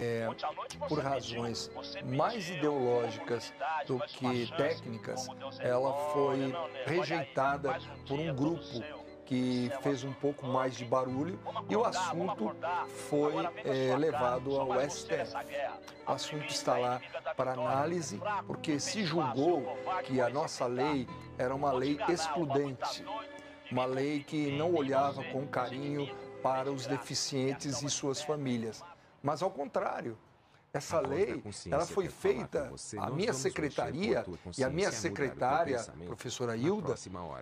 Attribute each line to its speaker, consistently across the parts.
Speaker 1: é, por razões mais ideológicas do que técnicas, ela foi rejeitada por um grupo que fez um pouco mais de barulho e o assunto foi é, levado ao STF. O assunto está lá para análise, porque se julgou que a nossa lei era uma lei excludente, uma lei que não olhava com carinho para os deficientes e suas famílias, mas ao contrário, essa lei, ela foi feita, a minha secretaria e a minha secretária, professora Hilda,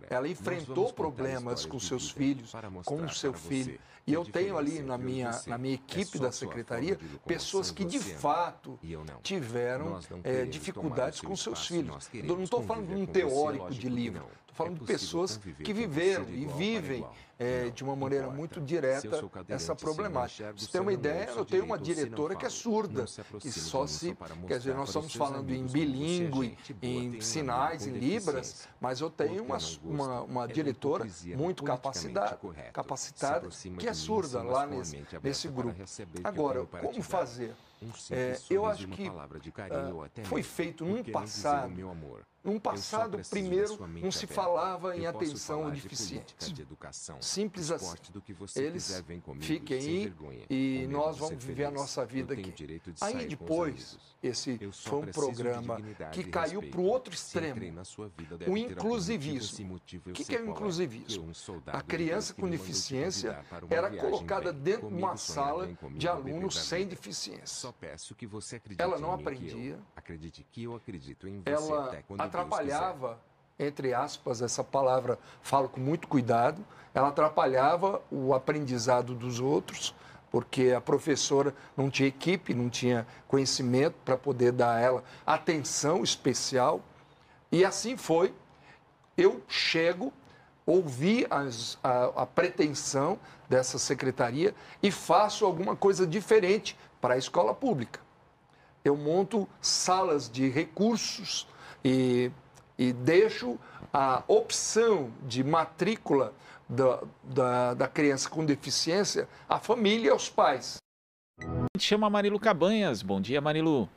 Speaker 1: ela enfrentou problemas com seus filhos, com o seu filho. E eu tenho ali na minha, na minha é equipe da secretaria pessoas que de fato tiveram é, dificuldades com seus filhos. Eu não estou falando de um teórico de livro, estou falando é de pessoas que viveram e vivem é, de uma maneira muito direta essa problemática. Você tem uma ideia, eu tenho uma diretora que é surda, que só se. Quer dizer, nós estamos falando em bilíngue, em sinais, em libras, mas eu tenho uma, uma, uma diretora muito capacitada, capacitada que é surda lá nesse, nesse grupo. Agora, como fazer? É, eu acho que uh, foi feito num passado num passado, primeiro, não se falava em atenção ao deficiente. Simples assim. Eles fiquem aí e nós vamos viver a nossa vida aqui. Aí depois, esse foi um programa que caiu para o outro extremo, o inclusivismo. O que é o inclusivismo? A criança com deficiência era colocada dentro de uma sala de alunos sem deficiência. Ela não aprendia. Acredite que eu acredito em você ela atrapalhava, entre aspas, essa palavra falo com muito cuidado, ela atrapalhava o aprendizado dos outros, porque a professora não tinha equipe, não tinha conhecimento para poder dar a ela atenção especial. E assim foi. Eu chego, ouvi as, a, a pretensão dessa secretaria e faço alguma coisa diferente para a escola pública. Eu monto salas de recursos e, e deixo a opção de matrícula da, da, da criança com deficiência à família e aos pais.
Speaker 2: A gente chama Marilu Cabanhas. Bom dia, Marilu.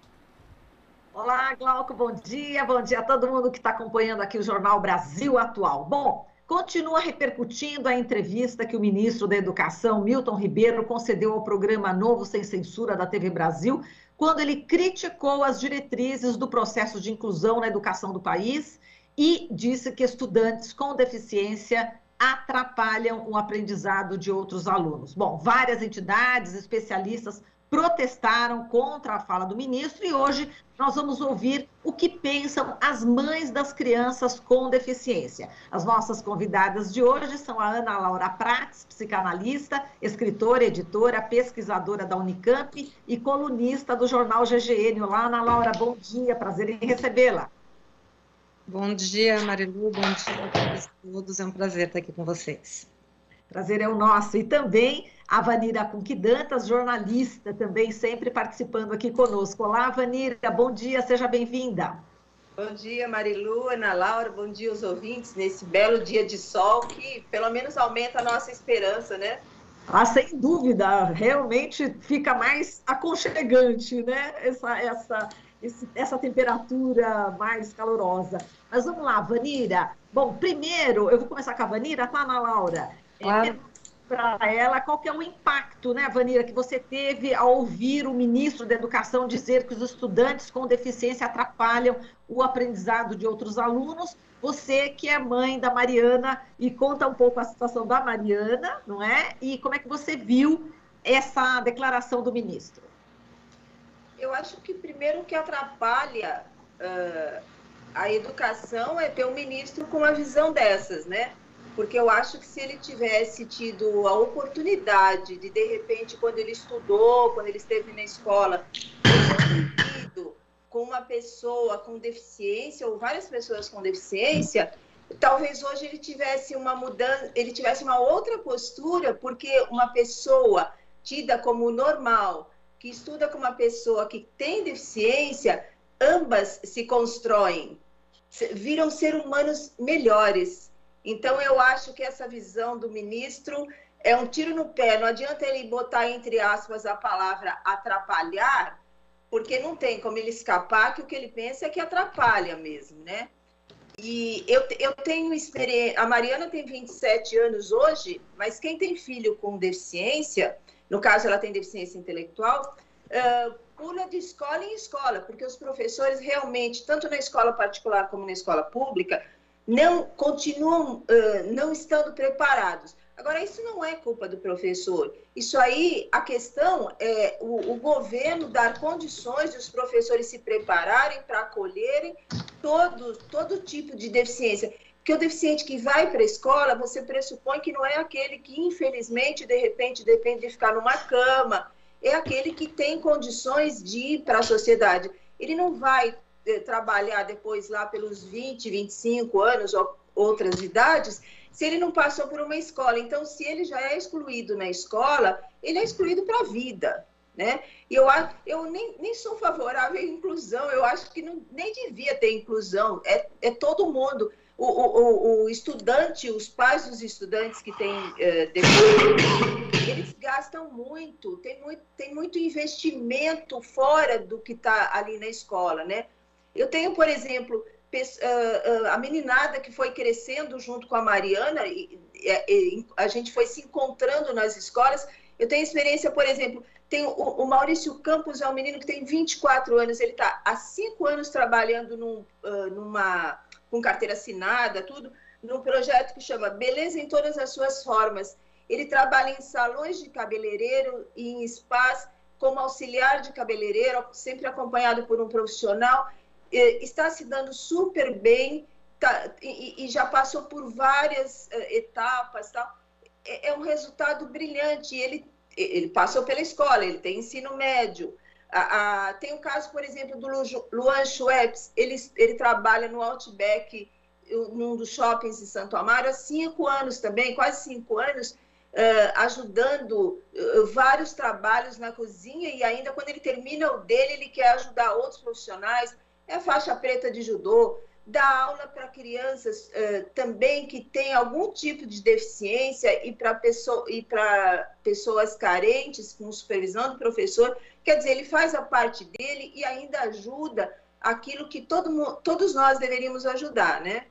Speaker 3: Olá, Glauco, bom dia. Bom dia a todo mundo que está acompanhando aqui o Jornal Brasil Atual. Bom, continua repercutindo a entrevista que o ministro da Educação, Milton Ribeiro, concedeu ao programa Novo Sem Censura da TV Brasil, quando ele criticou as diretrizes do processo de inclusão na educação do país e disse que estudantes com deficiência atrapalham o aprendizado de outros alunos. Bom, várias entidades, especialistas protestaram contra a fala do ministro e hoje nós vamos ouvir o que pensam as mães das crianças com deficiência. As nossas convidadas de hoje são a Ana Laura Prats, psicanalista, escritora, editora, pesquisadora da Unicamp e colunista do jornal GGN. Olá, Ana Laura, bom dia, prazer em recebê-la.
Speaker 4: Bom dia, Marilu, bom dia a todos, é um prazer estar aqui com vocês.
Speaker 3: Prazer é o nosso. E também a Vanira Conquidantas, jornalista, também sempre participando aqui conosco. Olá, Vanira, bom dia, seja bem-vinda.
Speaker 5: Bom dia, Marilu, Ana Laura, bom dia aos ouvintes, nesse belo dia de sol que pelo menos aumenta a nossa esperança, né?
Speaker 3: Ah, sem dúvida, realmente fica mais aconchegante, né? Essa, essa, esse, essa temperatura mais calorosa. Mas vamos lá, Vanira. Bom, primeiro, eu vou começar com a Vanira, tá, Ana Laura? Claro. Para ela, qual que é o impacto, né, Vanira, que você teve ao ouvir o ministro da Educação dizer que os estudantes com deficiência atrapalham o aprendizado de outros alunos? Você que é mãe da Mariana e conta um pouco a situação da Mariana, não é? E como é que você viu essa declaração do ministro?
Speaker 5: Eu acho que primeiro que atrapalha uh, a educação é ter um ministro com uma visão dessas, né? Porque eu acho que se ele tivesse tido a oportunidade de, de repente, quando ele estudou, quando ele esteve na escola, com uma pessoa com deficiência ou várias pessoas com deficiência, talvez hoje ele tivesse uma mudança, ele tivesse uma outra postura, porque uma pessoa tida como normal, que estuda com uma pessoa que tem deficiência, ambas se constroem, viram ser humanos melhores, então, eu acho que essa visão do ministro é um tiro no pé. Não adianta ele botar entre aspas a palavra atrapalhar, porque não tem como ele escapar que o que ele pensa é que atrapalha mesmo, né? E eu, eu tenho experiência. A Mariana tem 27 anos hoje, mas quem tem filho com deficiência, no caso ela tem deficiência intelectual, uh, pula de escola em escola, porque os professores realmente, tanto na escola particular como na escola pública, não continuam uh, não estando preparados. Agora, isso não é culpa do professor. Isso aí, a questão é o, o governo dar condições de os professores se prepararem para acolherem todo, todo tipo de deficiência. Porque o deficiente que vai para a escola, você pressupõe que não é aquele que, infelizmente, de repente, depende de ficar numa cama, é aquele que tem condições de ir para a sociedade. Ele não vai eh, trabalhar depois lá pelos 20, 25 anos ou outras idades se ele não passou por uma escola. Então, se ele já é excluído na escola, ele é excluído para a vida. Né? E eu, eu nem, nem sou favorável à inclusão, eu acho que não, nem devia ter inclusão, é, é todo mundo. O, o, o estudante, os pais dos estudantes que têm é, depois, eles gastam muito tem, muito, tem muito investimento fora do que está ali na escola, né? Eu tenho, por exemplo, a meninada que foi crescendo junto com a Mariana, e, e, a gente foi se encontrando nas escolas. Eu tenho experiência, por exemplo, tem o, Maurício Campos, é um menino que tem 24 anos, ele está há cinco anos trabalhando num, uh, numa, com carteira assinada, tudo, num projeto que chama Beleza em Todas as Suas Formas. Ele trabalha em salões de cabeleireiro e em spas como auxiliar de cabeleireiro, sempre acompanhado por um profissional está se dando super bem tá, e, e, já passou por várias uh, etapas. Tal. É, é, um resultado brilhante. Ele, ele passou pela escola, ele tem ensino médio. A, a, tem o caso, por exemplo, do Luan Schweppes, ele, ele trabalha no Outback, num dos shoppings de Santo Amaro, há cinco anos também, quase cinco anos, uh, ajudando uh, vários trabalhos na cozinha, e ainda quando ele termina o dele, ele quer ajudar outros profissionais é faixa preta de judô, dá aula para crianças uh, também que têm algum tipo de deficiência e para pessoa, pessoas carentes, com supervisão do professor. Quer dizer, ele faz a parte dele e ainda ajuda aquilo que todo, todos nós deveríamos ajudar, né?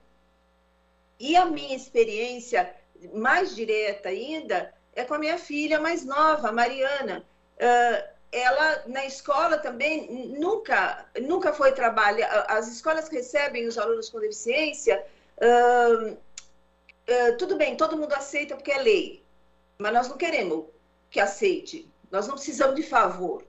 Speaker 5: E a minha experiência mais direta ainda é com a minha filha mais nova, Mariana. Uh, ela na escola também nunca nunca foi trabalhar as escolas que recebem os alunos com deficiência uh, uh, tudo bem todo mundo aceita porque é lei. Mas nós não queremos que aceite. Nós não precisamos de favor.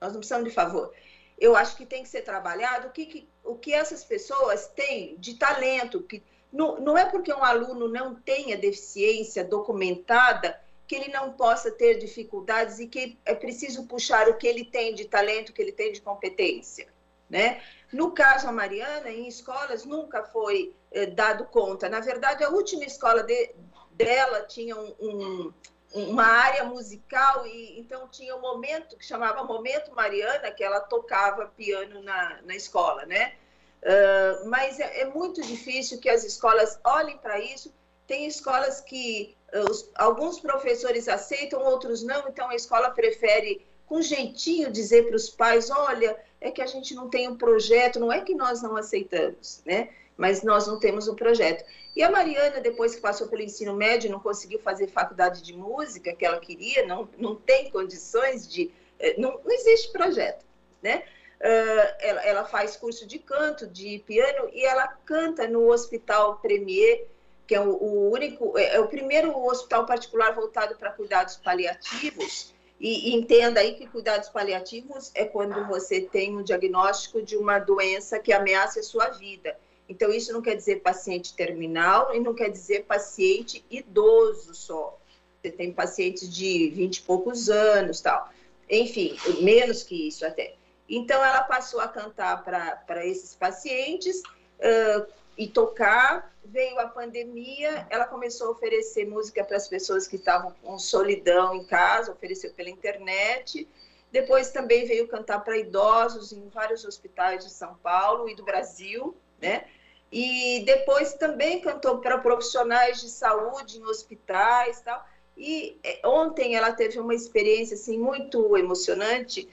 Speaker 5: Nós não precisamos de favor. Eu acho que tem que ser trabalhado o que, que o que essas pessoas têm de talento que não, não é porque um aluno não tenha deficiência documentada que ele não possa ter dificuldades e que é preciso puxar o que ele tem de talento, o que ele tem de competência, né? No caso a Mariana, em escolas nunca foi eh, dado conta. Na verdade, a última escola de, dela tinha um, um, uma área musical e então tinha um momento que chamava Momento Mariana, que ela tocava piano na, na escola, né? Uh, mas é, é muito difícil que as escolas olhem para isso. Tem escolas que os, alguns professores aceitam, outros não, então a escola prefere, com jeitinho, dizer para os pais: olha, é que a gente não tem um projeto, não é que nós não aceitamos, né? Mas nós não temos um projeto. E a Mariana, depois que passou pelo ensino médio, não conseguiu fazer faculdade de música que ela queria, não, não tem condições de. Eh, não, não existe projeto, né? Uh, ela, ela, faz curso de canto, de piano, e ela canta no Hospital Premier que é o, o único, é, é, o primeiro hospital particular voltado para cuidados paliativos. E, e, entenda aí que cuidados paliativos é quando você tem um diagnóstico de uma doença que ameaça a sua vida. Então, isso não quer dizer paciente terminal e não quer dizer paciente idoso só. Você tem pacientes de 20 e poucos anos, tal. Enfim, menos que isso até. Então, ela passou a cantar para esses pacientes, uh, e tocar. Veio a pandemia, ela começou a oferecer música para as pessoas que estavam com solidão em casa, ofereceu pela internet. Depois também veio cantar para idosos em vários hospitais de São Paulo e do Brasil, né? E depois também cantou para profissionais de saúde em hospitais, tal. E é, ontem ela teve uma experiência assim muito emocionante.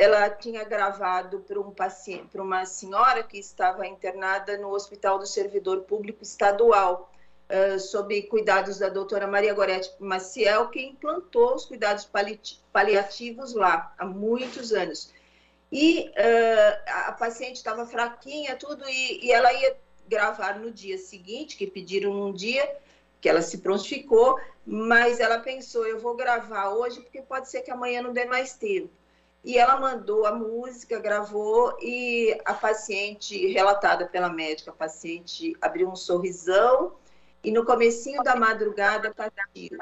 Speaker 5: Ela tinha gravado para um paciente, para uma senhora que estava internada no Hospital do Servidor Público Estadual, uh, sob cuidados da doutora Maria Gorete Maciel, que implantou os cuidados paliativos lá há muitos anos. E uh, a paciente estava fraquinha, tudo, e, e ela ia gravar no dia seguinte, que pediram um dia, que ela se prontificou, mas ela pensou, eu vou gravar hoje porque pode ser que amanhã não dê mais tempo. E ela mandou a música, gravou e a paciente, relatada pela médica, a paciente abriu um sorrisão e no comecinho da madrugada partiu.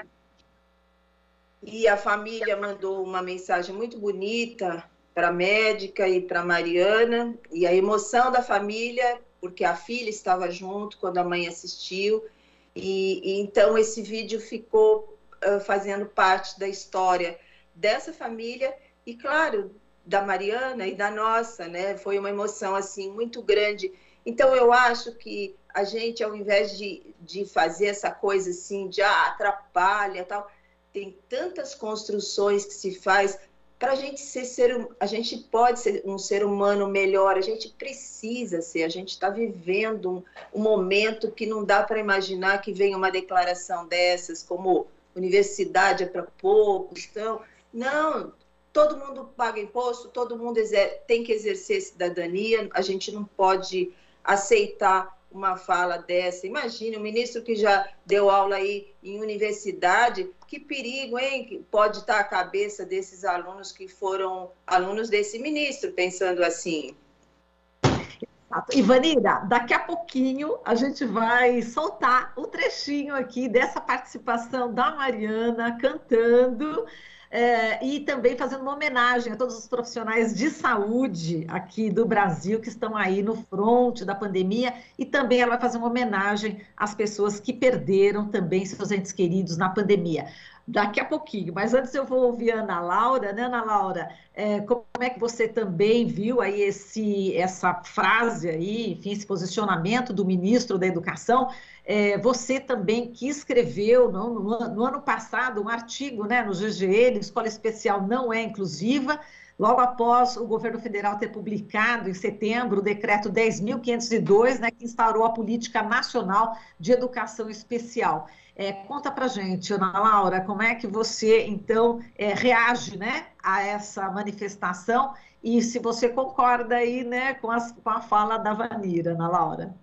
Speaker 5: E a família mandou uma mensagem muito bonita para a médica e para Mariana, e a emoção da família, porque a filha estava junto quando a mãe assistiu, e, e então esse vídeo ficou uh, fazendo parte da história dessa família e, claro, da Mariana e da nossa, né? Foi uma emoção assim muito grande. Então eu acho que a gente, ao invés de, de fazer essa coisa assim, de ah, atrapalha tal, tem tantas construções que se faz para a gente ser ser, a gente pode ser um ser humano melhor, a gente precisa ser, a gente está vivendo um, um, momento que não dá para imaginar que venha uma declaração dessas, como universidade é para poucos, então, não, todo mundo paga imposto, todo mundo tem que exercer cidadania, a gente não pode aceitar uma fala dessa. Imagine, um ministro que já deu aula aí em universidade, que perigo, hein? Pode estar a cabeça desses alunos que foram alunos desse ministro, pensando assim.
Speaker 3: Ivanira, daqui a pouquinho a gente vai soltar o um trechinho aqui dessa participação da Mariana cantando é, e também fazendo uma homenagem a todos os profissionais de saúde aqui do Brasil que estão aí no fronte da pandemia e também ela vai fazer uma homenagem às pessoas que perderam também seus entes queridos na pandemia. Daqui a pouquinho, mas antes eu vou ouvir a Ana Laura, né, Ana Laura? É, como é que você também viu aí esse, essa frase aí, enfim, esse posicionamento do ministro da Educação? É, você também que escreveu no, no, no, ano passado um artigo né, no GGE, Escola Especial Não É Inclusiva, logo após o governo federal ter publicado em setembro o decreto 10.502, né, que instaurou a Política Nacional de Educação Especial. É, conta para gente, Ana Laura, como é que você, então, é, reage né, a essa manifestação e se você concorda aí né, com, as, com a fala da Vanira, Ana Laura.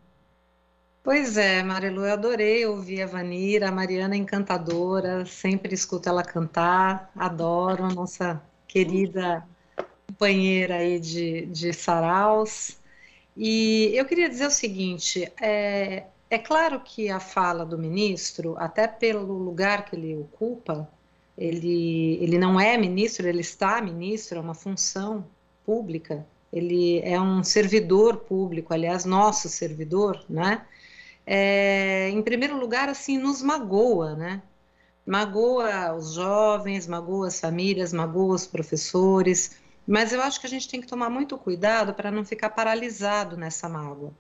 Speaker 4: Pois é, Marilu, eu adorei ouvir a Vanira, a Mariana é encantadora, sempre escuto ela cantar, adoro a nossa querida companheira aí de, de saraus. E eu queria dizer o seguinte, é, é claro que a fala do ministro, até pelo lugar que ele ocupa, ele, ele não é ministro, ele está ministro, é uma função pública, ele é um servidor público, aliás, nosso servidor, né? é, em primeiro lugar, assim, nos magoa, né? Magoa os jovens, magoa as famílias, magoa os professores, mas eu acho que a gente tem que tomar muito cuidado para não ficar paralisado nessa mágoa.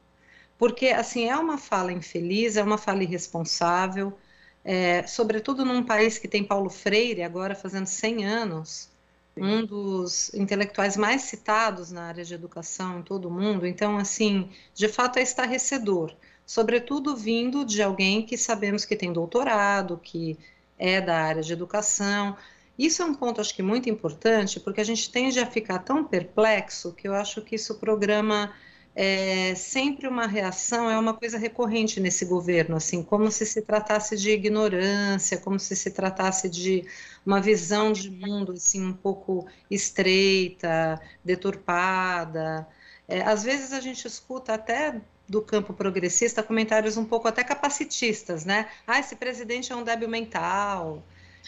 Speaker 4: Porque, assim, é uma fala infeliz, é uma fala irresponsável, é, sobretudo num país que tem Paulo Freire, agora fazendo 100 anos, um dos intelectuais mais citados na área de educação em todo o mundo. Então, assim, de fato é estarrecedor sobretudo vindo de alguém que sabemos que tem doutorado, que é da área de educação. Isso é um ponto, acho que, muito importante, porque a gente tende a ficar tão perplexo que eu acho que isso programa é, sempre uma reação, é uma coisa recorrente nesse governo, assim, como se se tratasse de ignorância, como se se tratasse de uma visão de mundo, assim, um pouco estreita, deturpada. É, às vezes a gente escuta até do campo progressista comentários um pouco até capacitistas, né? Ah, esse presidente é um débil mental,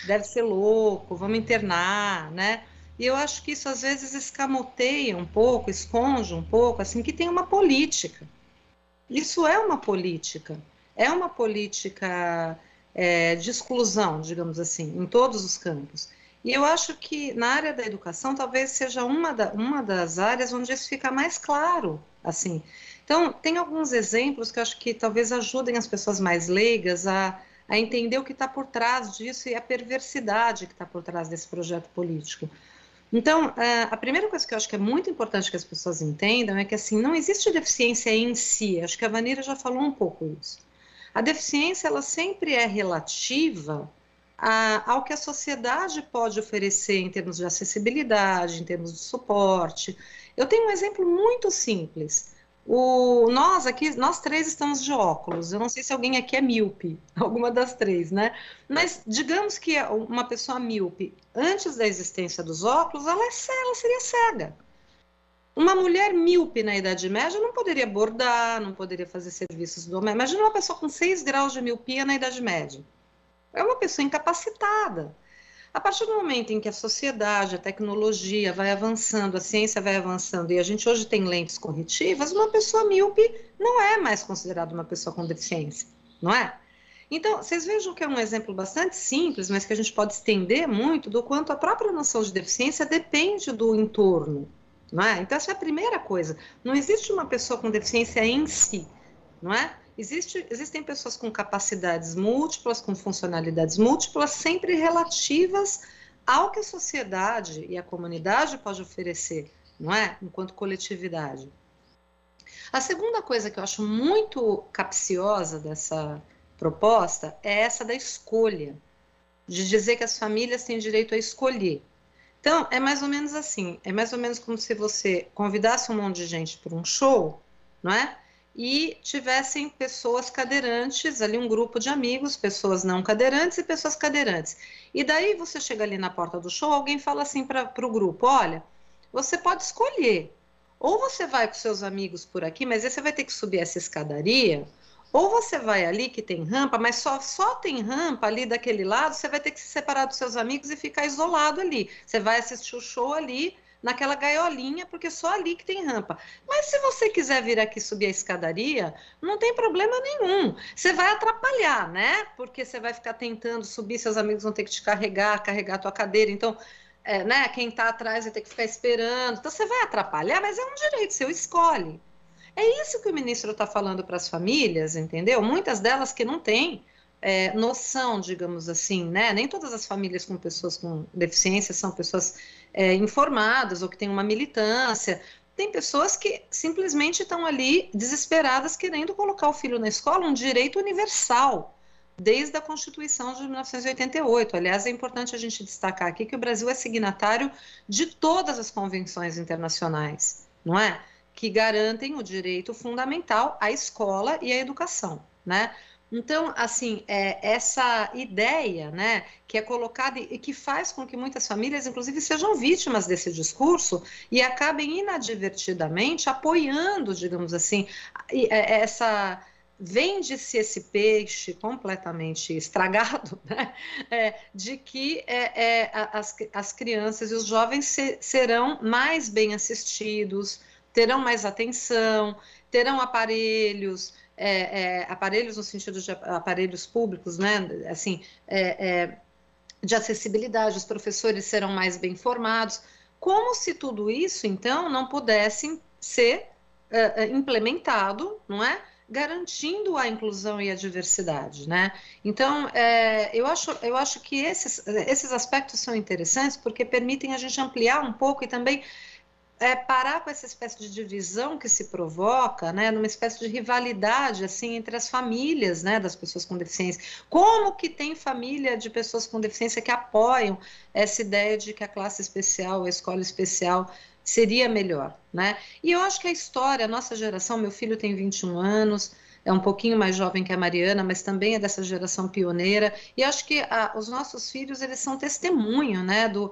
Speaker 4: deve ser louco, vamos internar, né? E eu acho que isso às vezes escamoteia um pouco, esconde um pouco, assim, que tem uma política. Isso é uma política, é uma política é, de exclusão, digamos assim, em todos os campos. E eu acho que na área da educação talvez seja uma, da, uma das áreas onde isso fica mais claro, assim. Então, tem alguns exemplos que eu acho que talvez ajudem as pessoas mais leigas a, a entender o que está por trás disso e a perversidade que está por trás desse projeto político. Então, é, a primeira coisa que eu acho que é muito importante que as pessoas entendam é que, assim, não existe deficiência em si. Acho que a Vanira já falou um pouco isso. A deficiência, ela sempre é relativa a, ao que a sociedade pode oferecer em termos de acessibilidade, em termos de suporte. Eu tenho um exemplo muito simples. O, nós aqui, nós três estamos de óculos. Eu não sei se alguém aqui é míope, alguma das três, né? Mas digamos que uma pessoa míope, antes da existência dos óculos, ela, é, ela seria cega. Uma mulher míope na Idade Média não poderia bordar, não poderia fazer serviços domésticos. Imagina uma pessoa com 6 graus de miopia na Idade Média. É uma pessoa incapacitada. A partir do momento em que a sociedade, a tecnologia vai avançando, a ciência vai avançando e a gente hoje tem lentes corretivas, uma pessoa míope não é mais considerada uma pessoa com deficiência, não é? Então, vocês vejam que é um exemplo bastante simples, mas que a gente pode estender muito do quanto a própria noção de deficiência depende do entorno, não é? Então, essa é a primeira coisa. Não existe uma pessoa com deficiência em si, não é? Existe, existem pessoas com capacidades múltiplas, com funcionalidades múltiplas, sempre relativas ao que a sociedade e a comunidade pode oferecer, não é? Enquanto coletividade. A segunda coisa que eu acho muito capciosa dessa proposta é essa da escolha, de dizer que as famílias têm direito a escolher. Então, é mais ou menos assim: é mais ou menos como se você convidasse um monte de gente para um show, não é? E tivessem pessoas cadeirantes, ali um grupo de amigos, pessoas não cadeirantes e pessoas cadeirantes. E daí você chega ali na porta do show, alguém fala assim para o grupo: olha, você pode escolher. Ou você vai com seus amigos por aqui, mas aí você vai ter que subir essa escadaria, ou você vai ali que tem rampa, mas só, só tem rampa ali daquele lado, você vai ter que se separar dos seus amigos e ficar isolado ali. Você vai assistir o show ali naquela gaiolinha, porque só ali que tem rampa. Mas se você quiser vir aqui subir a escadaria, não tem problema nenhum. Você vai atrapalhar, né? Porque você vai ficar tentando subir, seus amigos vão ter que te carregar, carregar a tua cadeira. Então, é, né, quem está atrás vai ter que ficar esperando. Então, você vai atrapalhar, mas é um direito seu, escolhe. É isso que o ministro está falando para as famílias, entendeu? Muitas delas que não têm é, noção, digamos assim, né? Nem todas as famílias com pessoas com deficiência são pessoas é, informadas ou que têm uma militância. Tem pessoas que simplesmente estão ali desesperadas querendo colocar o filho na escola, um direito universal, desde a Constituição de 1988. Aliás, é importante a gente destacar aqui que o Brasil é signatário de todas as convenções internacionais, não é? Que garantem o direito fundamental à escola e à educação, né? Então, assim, é, essa ideia, né, que é colocada e que faz com que muitas famílias, inclusive, sejam vítimas desse discurso e acabem inadvertidamente apoiando, digamos assim, é, essa vende-se esse peixe completamente estragado, né? É, de que é, é, as, as crianças e os jovens se, serão mais bem assistidos, terão mais atenção, terão aparelhos, é, é, aparelhos no sentido de aparelhos públicos, né? Assim, é, é, de acessibilidade, os professores serão mais bem formados. Como se tudo isso, então, não pudesse ser é, é, implementado, não é? Garantindo a inclusão e a diversidade, né? Então, eu, acho, eu acho que esses, esses aspectos são interessantes porque permitem a gente ampliar um pouco e também é, parar com essa espécie de divisão que se provoca, né, numa espécie de rivalidade assim entre as famílias, né, das pessoas com deficiência. Como que tem família de pessoas com deficiência que apoiam essa ideia de que a classe especial, a escola especial seria melhor, né? E eu acho que a história, a nossa geração, meu filho tem 21 anos, é um pouquinho mais jovem que a Mariana, mas também é dessa geração pioneira. E acho que a, os nossos filhos eles são testemunho, né, do,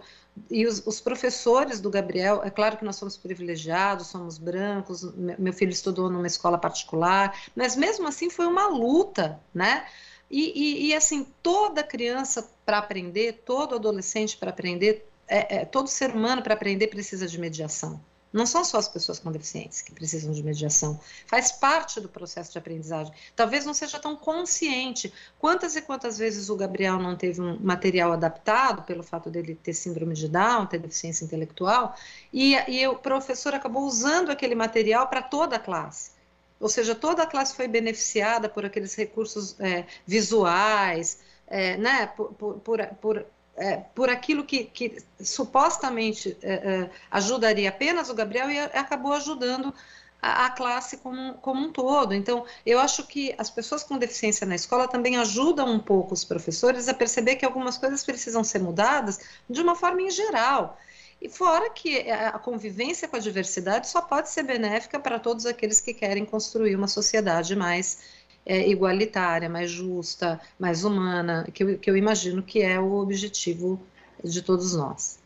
Speaker 4: e os, os, professores do Gabriel, é claro que nós somos privilegiados, somos brancos, meu filho estudou numa escola particular, mas mesmo assim foi uma luta, né? E, e, e assim, toda criança para aprender, todo adolescente para aprender, é, é, todo ser humano para aprender precisa de mediação. Não são só as pessoas com deficiência que precisam de mediação. Faz parte do processo de aprendizagem. Talvez não seja tão consciente. Quantas e quantas vezes o Gabriel não teve um material adaptado pelo fato dele ter síndrome de Down, ter deficiência intelectual, e, e o professor acabou usando aquele material para toda a classe. ou seja, toda a classe foi beneficiada por aqueles recursos é, visuais, é, né, por, por, por, é, por aquilo que, que supostamente é, é, ajudaria apenas o Gabriel e acabou ajudando a, a, classe como, como um todo. Então, eu acho que as pessoas com deficiência na escola também ajudam um pouco os professores a perceber que algumas coisas precisam ser mudadas de uma forma em geral. E fora que a convivência com a diversidade só pode ser benéfica para todos aqueles que querem construir uma sociedade mais é, igualitária, mais justa, mais humana, que eu, que eu imagino que é o objetivo de todos nós.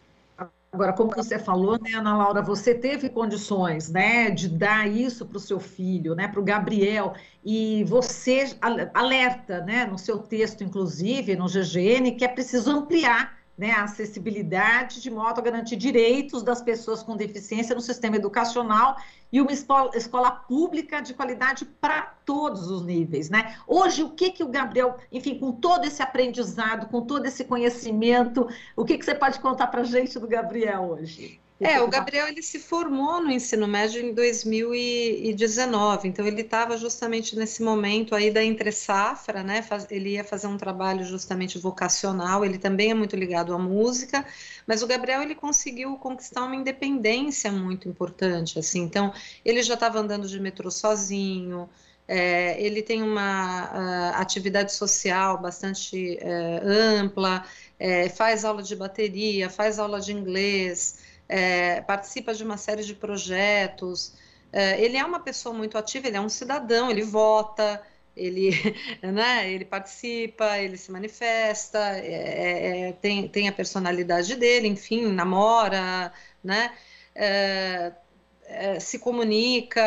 Speaker 3: Agora, como você falou, né, Ana Laura, você teve condições, né, de dar isso para o seu filho, né, para o Gabriel, e você alerta, né, no seu texto, inclusive, no GGN, que é preciso ampliar né, a acessibilidade de modo a garantir direitos das pessoas com deficiência no sistema educacional e uma escola, escola pública de qualidade para todos os níveis, né? Hoje, o que que o Gabriel, enfim, com todo esse aprendizado, com todo esse conhecimento, o que que você pode contar para gente do Gabriel hoje?
Speaker 4: É, o Gabriel ele se formou no ensino médio em 2019, então ele estava justamente nesse momento aí da entre safra, né? Ele ia fazer um trabalho justamente vocacional, ele também é muito ligado à música, mas o Gabriel ele conseguiu conquistar uma independência muito importante, assim. Então ele já estava andando de metrô sozinho, é, ele tem uma uh, atividade social bastante uh, ampla, é, faz aula de bateria, faz aula de inglês é, participa de uma série de projetos. É, ele é uma pessoa muito ativa, ele é um cidadão, ele vota, ele, né, ele participa, ele se manifesta, é, é, é tem, tem a personalidade dele, enfim, namora, né? É, se comunica,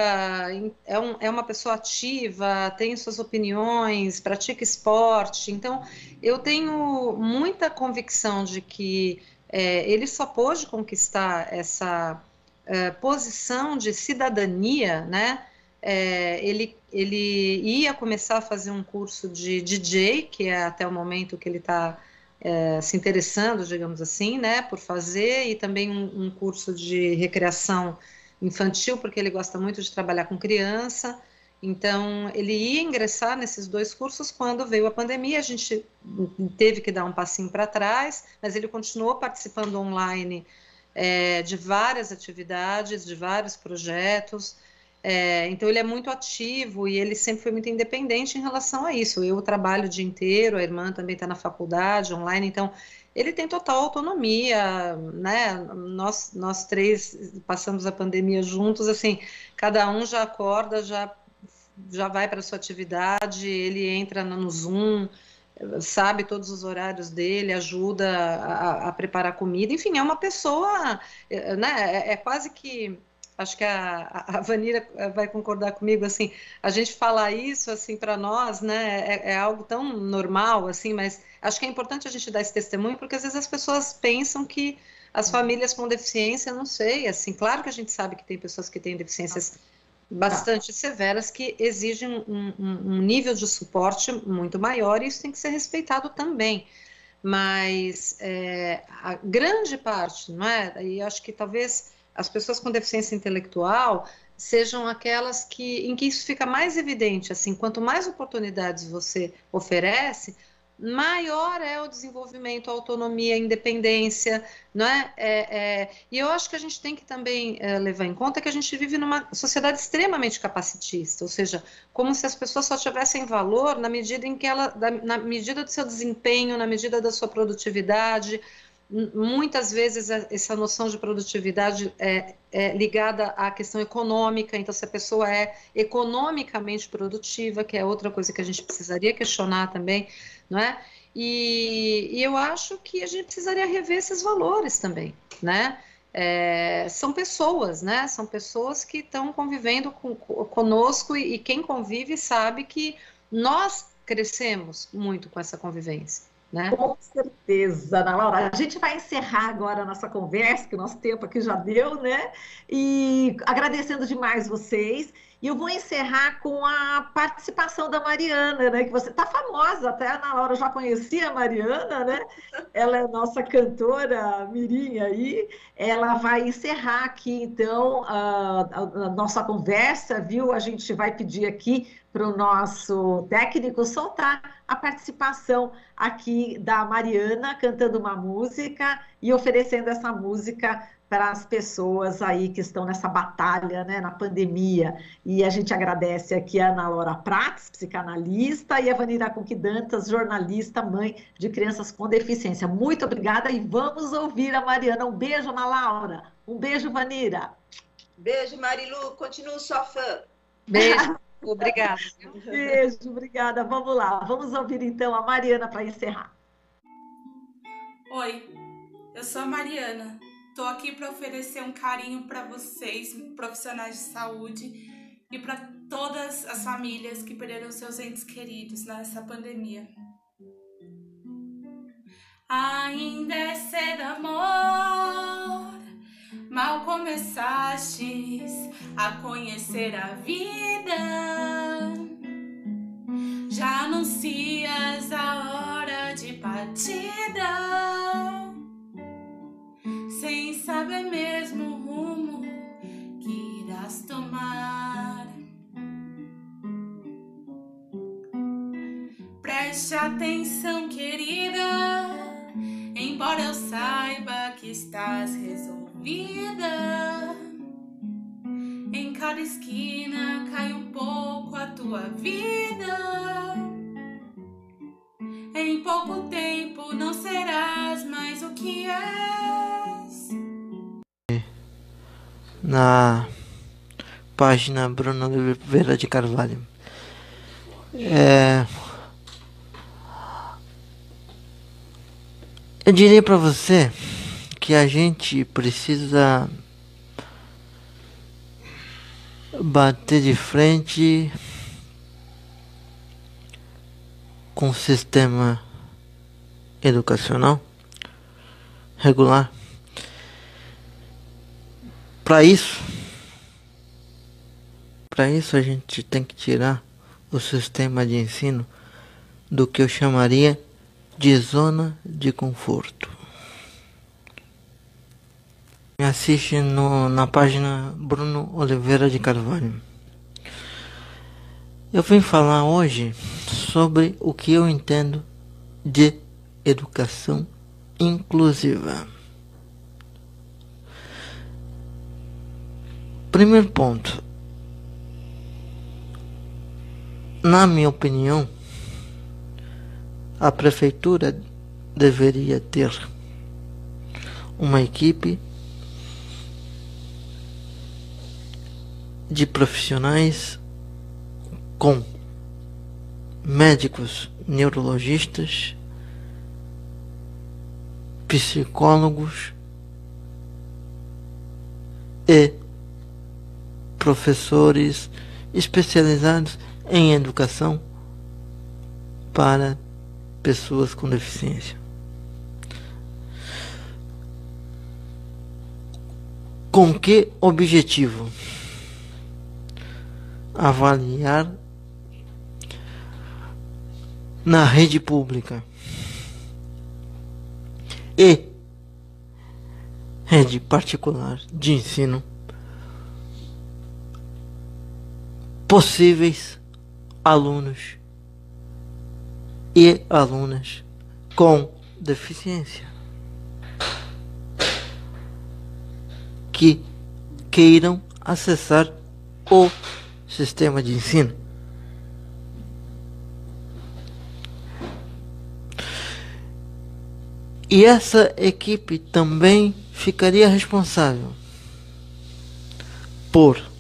Speaker 4: é, um, é, uma pessoa ativa, tem suas opiniões, pratica esporte. Então, eu tenho muita convicção de que é, ele só pôde conquistar essa é, posição de cidadania, né? É, ele, ele ia começar a fazer um curso de DJ, que é até o momento que ele está é, se interessando, digamos assim, né, por fazer, e também um, um, curso de recreação infantil, porque ele gosta muito de trabalhar com criança. Então, ele ia ingressar nesses dois cursos quando veio a pandemia. A gente teve que dar um passinho para trás, mas ele continuou participando online é, de várias atividades, de vários projetos. É, então, ele é muito ativo e ele sempre foi muito independente em relação a isso. Eu trabalho o dia inteiro, a irmã também está na faculdade, online, então ele tem total autonomia, né? Nós, nós três passamos a pandemia juntos, assim, cada um já acorda, já já vai para sua atividade, ele entra no Zoom, sabe todos os horários dele, ajuda a, a preparar comida, enfim, é uma pessoa, é, né, é, é quase que, acho que a, a Vanira vai concordar comigo, assim, a gente falar isso, assim, para nós, né, é, é, algo tão normal, assim, mas acho que é importante a gente dar esse testemunho, porque às vezes as pessoas pensam que as uhum. famílias com deficiência, não sei, assim, claro que a gente sabe que tem pessoas que têm deficiências bastante tá. severas que exigem um, um, um, nível de suporte muito maior e isso tem que ser respeitado também. Mas é, a grande parte, não é? E acho que talvez as pessoas com deficiência intelectual sejam aquelas que em que isso fica mais evidente. Assim, quanto mais oportunidades você oferece, maior é o desenvolvimento, a autonomia, a independência, não é? é, é e eu acho que a gente tem que também é, levar em conta que a gente vive numa sociedade extremamente capacitista, ou seja, como se as pessoas só tivessem valor na medida em que ela, na medida do seu desempenho, na medida da sua produtividade, muitas vezes essa noção de produtividade é, é, ligada à questão econômica, então se a pessoa é economicamente produtiva, que é outra coisa que a gente precisaria questionar também, não é? E, e eu acho que a gente precisaria rever esses valores também, né? É, são pessoas, né? São pessoas que estão convivendo com, conosco e, e quem convive sabe que nós crescemos muito com essa convivência. Né?
Speaker 3: Com certeza, Ana Laura. A gente vai encerrar agora a nossa conversa, que o nosso tempo aqui já deu, né? E agradecendo demais vocês E eu vou encerrar com a participação da Mariana, né? Que você está famosa, até a Ana Laura já conhecia a Mariana, né? Ela é nossa cantora Mirim aí. Ela vai encerrar aqui, então, a, a, nossa conversa, viu? A gente vai pedir aqui para o nosso técnico soltar a participação aqui da Mariana cantando uma música e oferecendo essa música para as pessoas aí que estão nessa batalha, né, na pandemia. E a gente agradece aqui a Ana Laura Prates, psicanalista, e a Vanira Conquidantas, jornalista, mãe de crianças com deficiência. Muito obrigada e vamos ouvir a Mariana. Um beijo, Ana Laura. Um beijo, Vanira.
Speaker 5: Beijo, Marilu. Continuo sua fã.
Speaker 4: Beijo. Obrigada.
Speaker 3: Beijo, obrigada. Vamos lá. Vamos ouvir então a Mariana para encerrar.
Speaker 6: Oi, eu sou a Mariana. Estou aqui para oferecer um carinho para vocês, profissionais de saúde, e para todas as famílias que perderam seus entes queridos nessa pandemia. Ainda é cedo, amor. Mal começastes a conhecer a vida, já anuncias a hora de partida, sem saber mesmo o rumo que irás tomar. Preste atenção, querida, embora eu saiba que estás resolvida vida. Em cada esquina cai um pouco a tua vida. Em pouco tempo não serás mais o que és.
Speaker 7: Na página Bruno Oliveira de Carvalho. É... Eu diria para você que a gente precisa bater de frente com o sistema educacional regular. Para isso, para isso a gente tem que tirar o sistema de ensino do que eu chamaria de zona de conforto. Me assiste no, na página Bruno Oliveira de Carvalho. Eu vim falar hoje sobre o que eu entendo de educação inclusiva. Primeiro ponto. Na minha opinião, a prefeitura deveria ter uma equipe de profissionais com médicos neurologistas, psicólogos e professores especializados em educação para pessoas com deficiência. Com que objetivo? avaliar na rede pública e rede particular de ensino possíveis alunos e alunas com deficiência que queiram acessar o sistema de ensino. E essa equipe também ficaria responsável por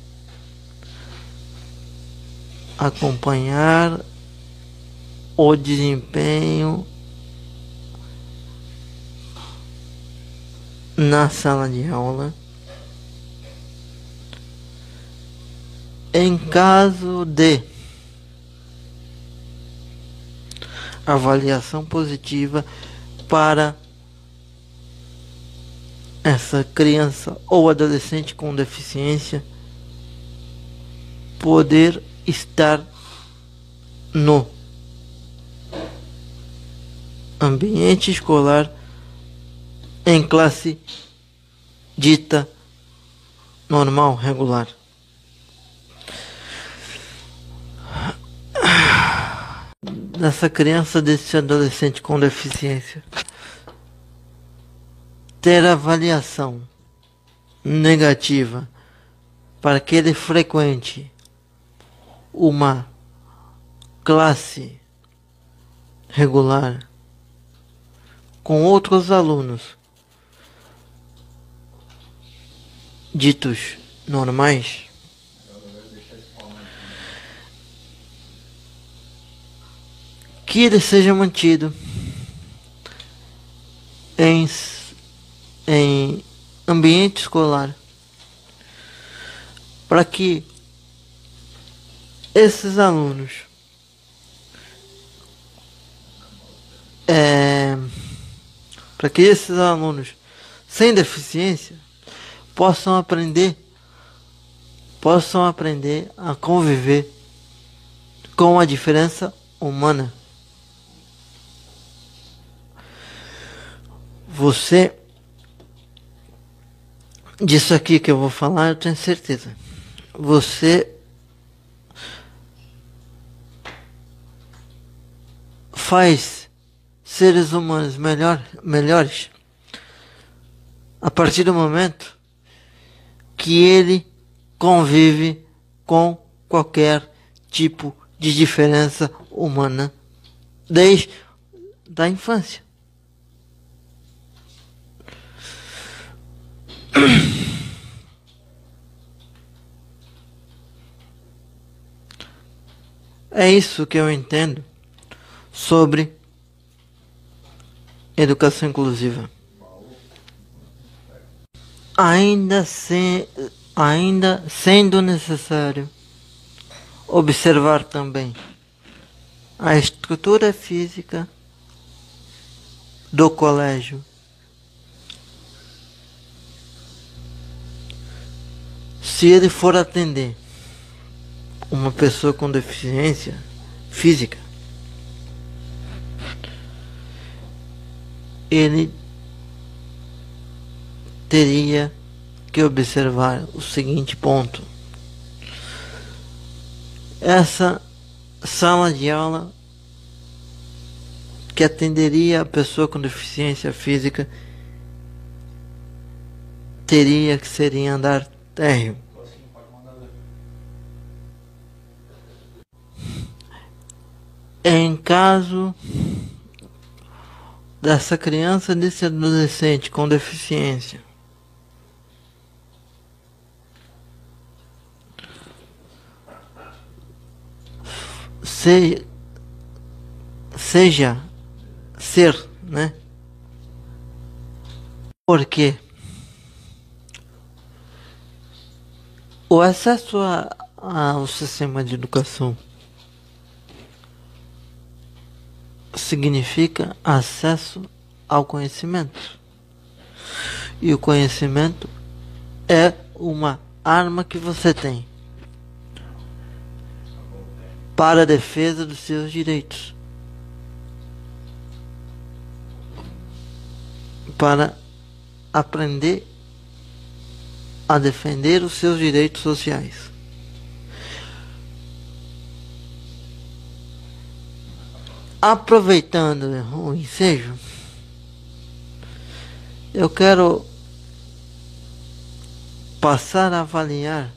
Speaker 7: acompanhar o desempenho na sala de aula. Em caso de avaliação positiva para essa criança ou adolescente com deficiência, poder estar no ambiente escolar em classe dita normal, regular. Dessa criança, desse adolescente com deficiência, ter avaliação negativa para que ele frequente uma classe regular com outros alunos ditos normais que ele seja mantido em, em ambiente escolar para que esses alunos é, para que esses alunos sem deficiência possam aprender possam aprender a conviver com a diferença humana. Você disso aqui que eu vou falar, eu tenho certeza você faz seres humanos melhor, melhores a partir do momento que ele convive com qualquer tipo de diferença humana desde da infância. É isso que eu entendo sobre educação inclusiva. Ainda, se, ainda sendo necessário observar também a estrutura física do colégio. Se ele for atender uma pessoa com deficiência física, ele teria que observar o seguinte ponto. Essa sala de aula que atenderia a pessoa com deficiência física teria que ser em andar térreo. Em caso dessa criança, desse adolescente com deficiência, se, seja ser, né? Porque o acesso a, ao sistema de educação significa acesso ao conhecimento. E o conhecimento é uma arma que você tem para a defesa dos seus direitos. Para aprender a defender os seus direitos sociais. Aproveitando o ensejo, eu quero passar a avaliar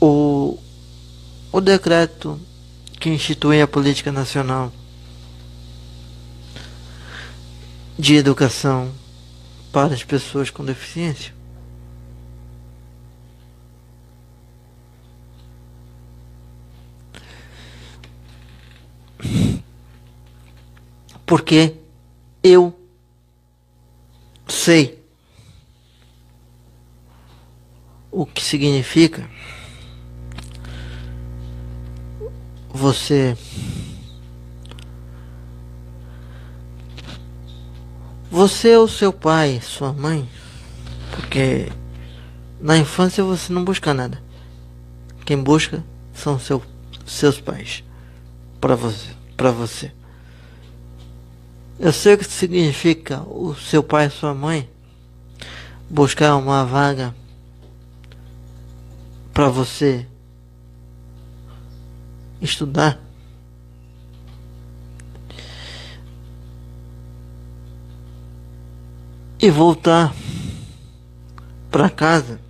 Speaker 7: o, o decreto que institui a política nacional de educação para as pessoas com deficiência. Porque eu sei o que significa você você ou seu pai, sua mãe, porque Na infância você não busca nada. Quem busca são seu, seus pais para você, para você. Eu sei o que significa o seu pai e sua mãe buscar uma vaga para você estudar. E voltar para casa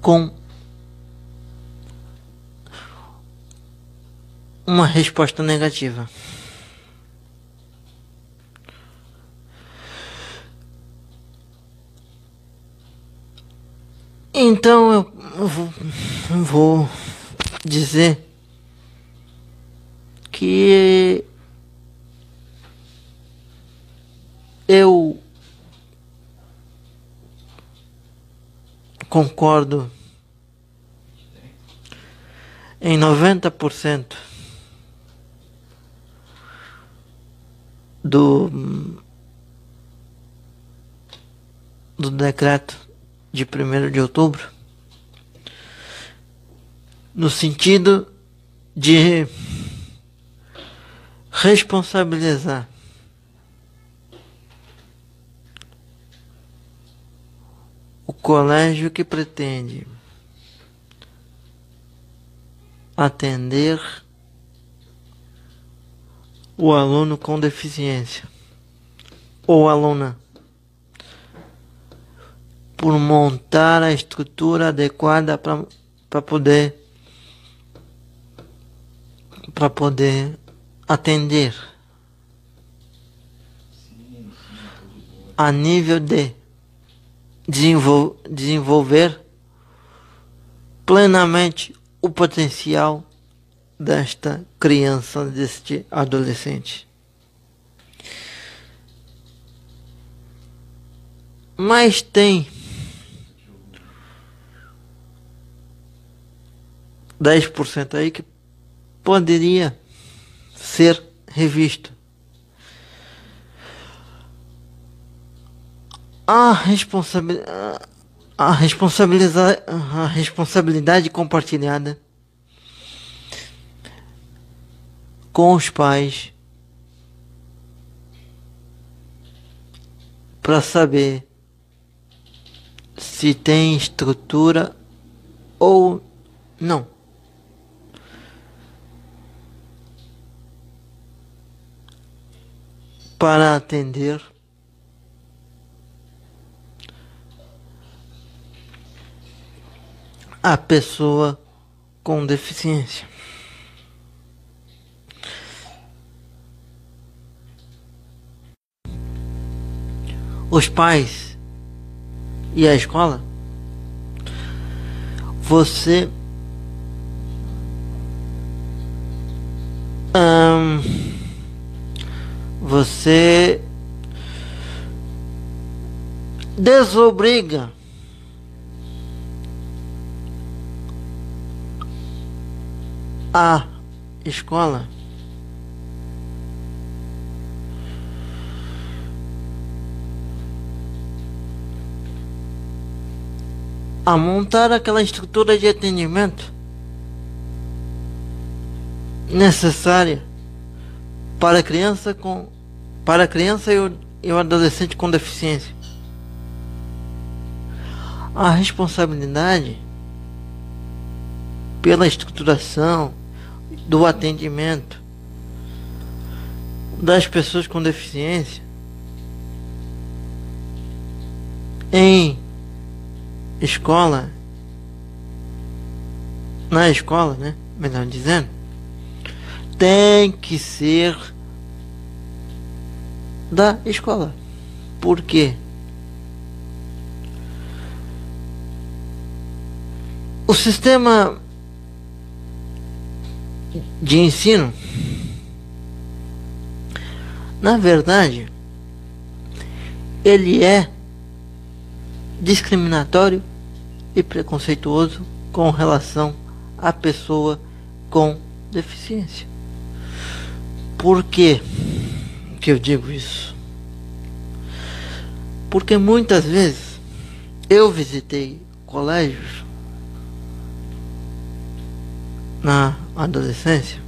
Speaker 7: com uma resposta negativa. Então eu, vou, dizer que eu concordo em 90% do do decreto de 1 de outubro no sentido de responsabilizar o colégio que pretende atender o aluno com deficiência. Ou aluna. Por montar a estrutura adequada para poder para poder atender. A nível de desenvol desenvolver plenamente o potencial desta criança, deste adolescente. Mas tem 10% aí que poderia ser revisto. A, responsabilidade, a, responsabilidade, a responsabilidade compartilhada com os pais para saber se tem estrutura ou não. Para atender a pessoa com deficiência. Os pais e a escola, você hum, você desobriga a escola a montar aquela estrutura de atendimento necessária para a criança com para a criança e o, e o adolescente com deficiência. A responsabilidade pela estruturação do atendimento das pessoas com deficiência em escola, na escola, né? Melhor dizendo, tem que ser da escola. Por quê? O sistema de ensino, na verdade, ele é discriminatório e preconceituoso com relação à pessoa com deficiência. Por que, que eu digo isso? Porque muitas vezes eu visitei colégios na adolescência.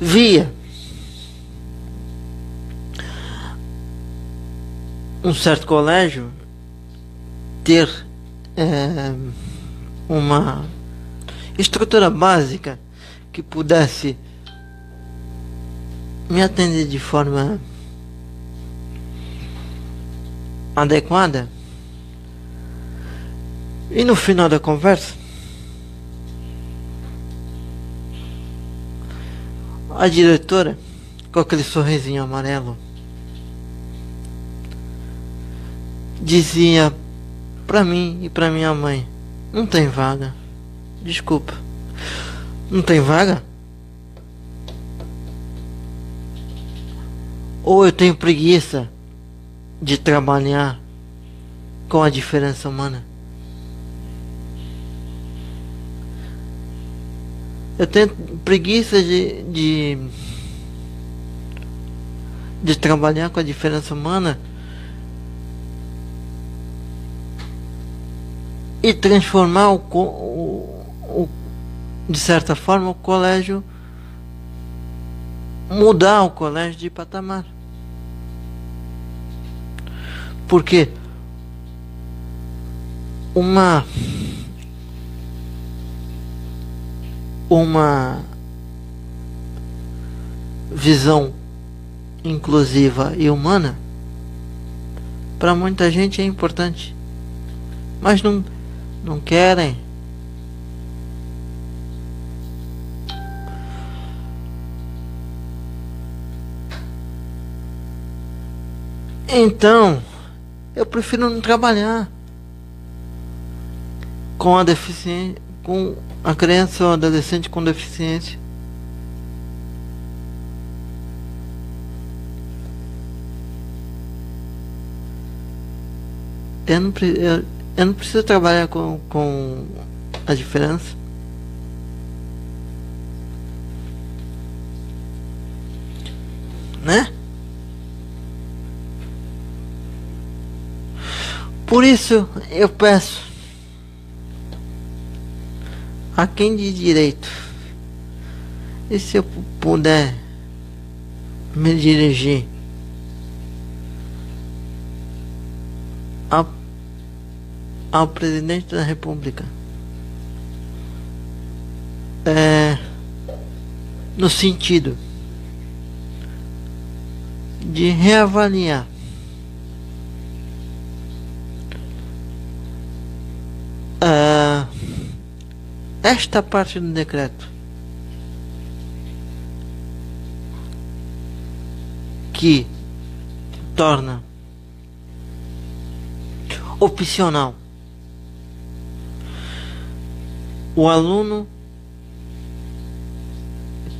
Speaker 7: Via um certo colégio ter é, uma estrutura básica que pudesse me atender de forma adequada. E no final da conversa, a diretora, com aquele sorrisinho amarelo, dizia para mim e para minha mãe: Não tem vaga. Desculpa. Não tem vaga? Ou eu tenho preguiça de trabalhar com a diferença humana? Eu tenho preguiça de, de, de trabalhar com a diferença humana e transformar o, o, o, de certa forma o colégio mudar o colégio de patamar. Porque uma uma visão inclusiva e humana para muita gente é importante. Mas não não querem. Então, eu prefiro não trabalhar com a deficiência, com a criança ou adolescente com deficiência. Eu não, eu, eu não preciso trabalhar com, com a diferença. Né? Por isso eu peço a quem de direito, e se eu puder me dirigir a ao presidente da República. É, no sentido de reavaliar uh, esta parte do decreto que torna opcional o aluno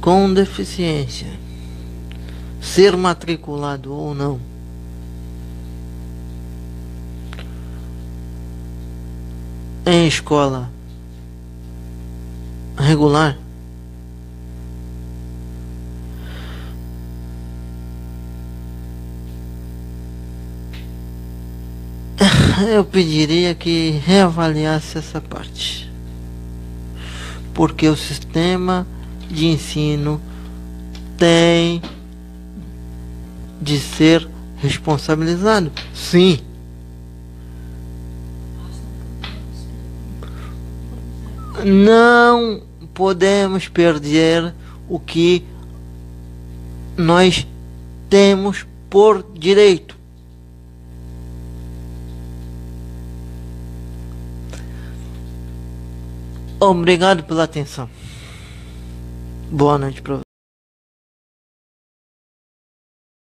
Speaker 7: com deficiência ser matriculado ou não. Em escola regular eu pediria que reavaliasse essa parte porque o sistema de ensino tem de ser responsabilizado. Sim. Não podemos perder o que nós temos por direito. Obrigado pela atenção. Boa noite para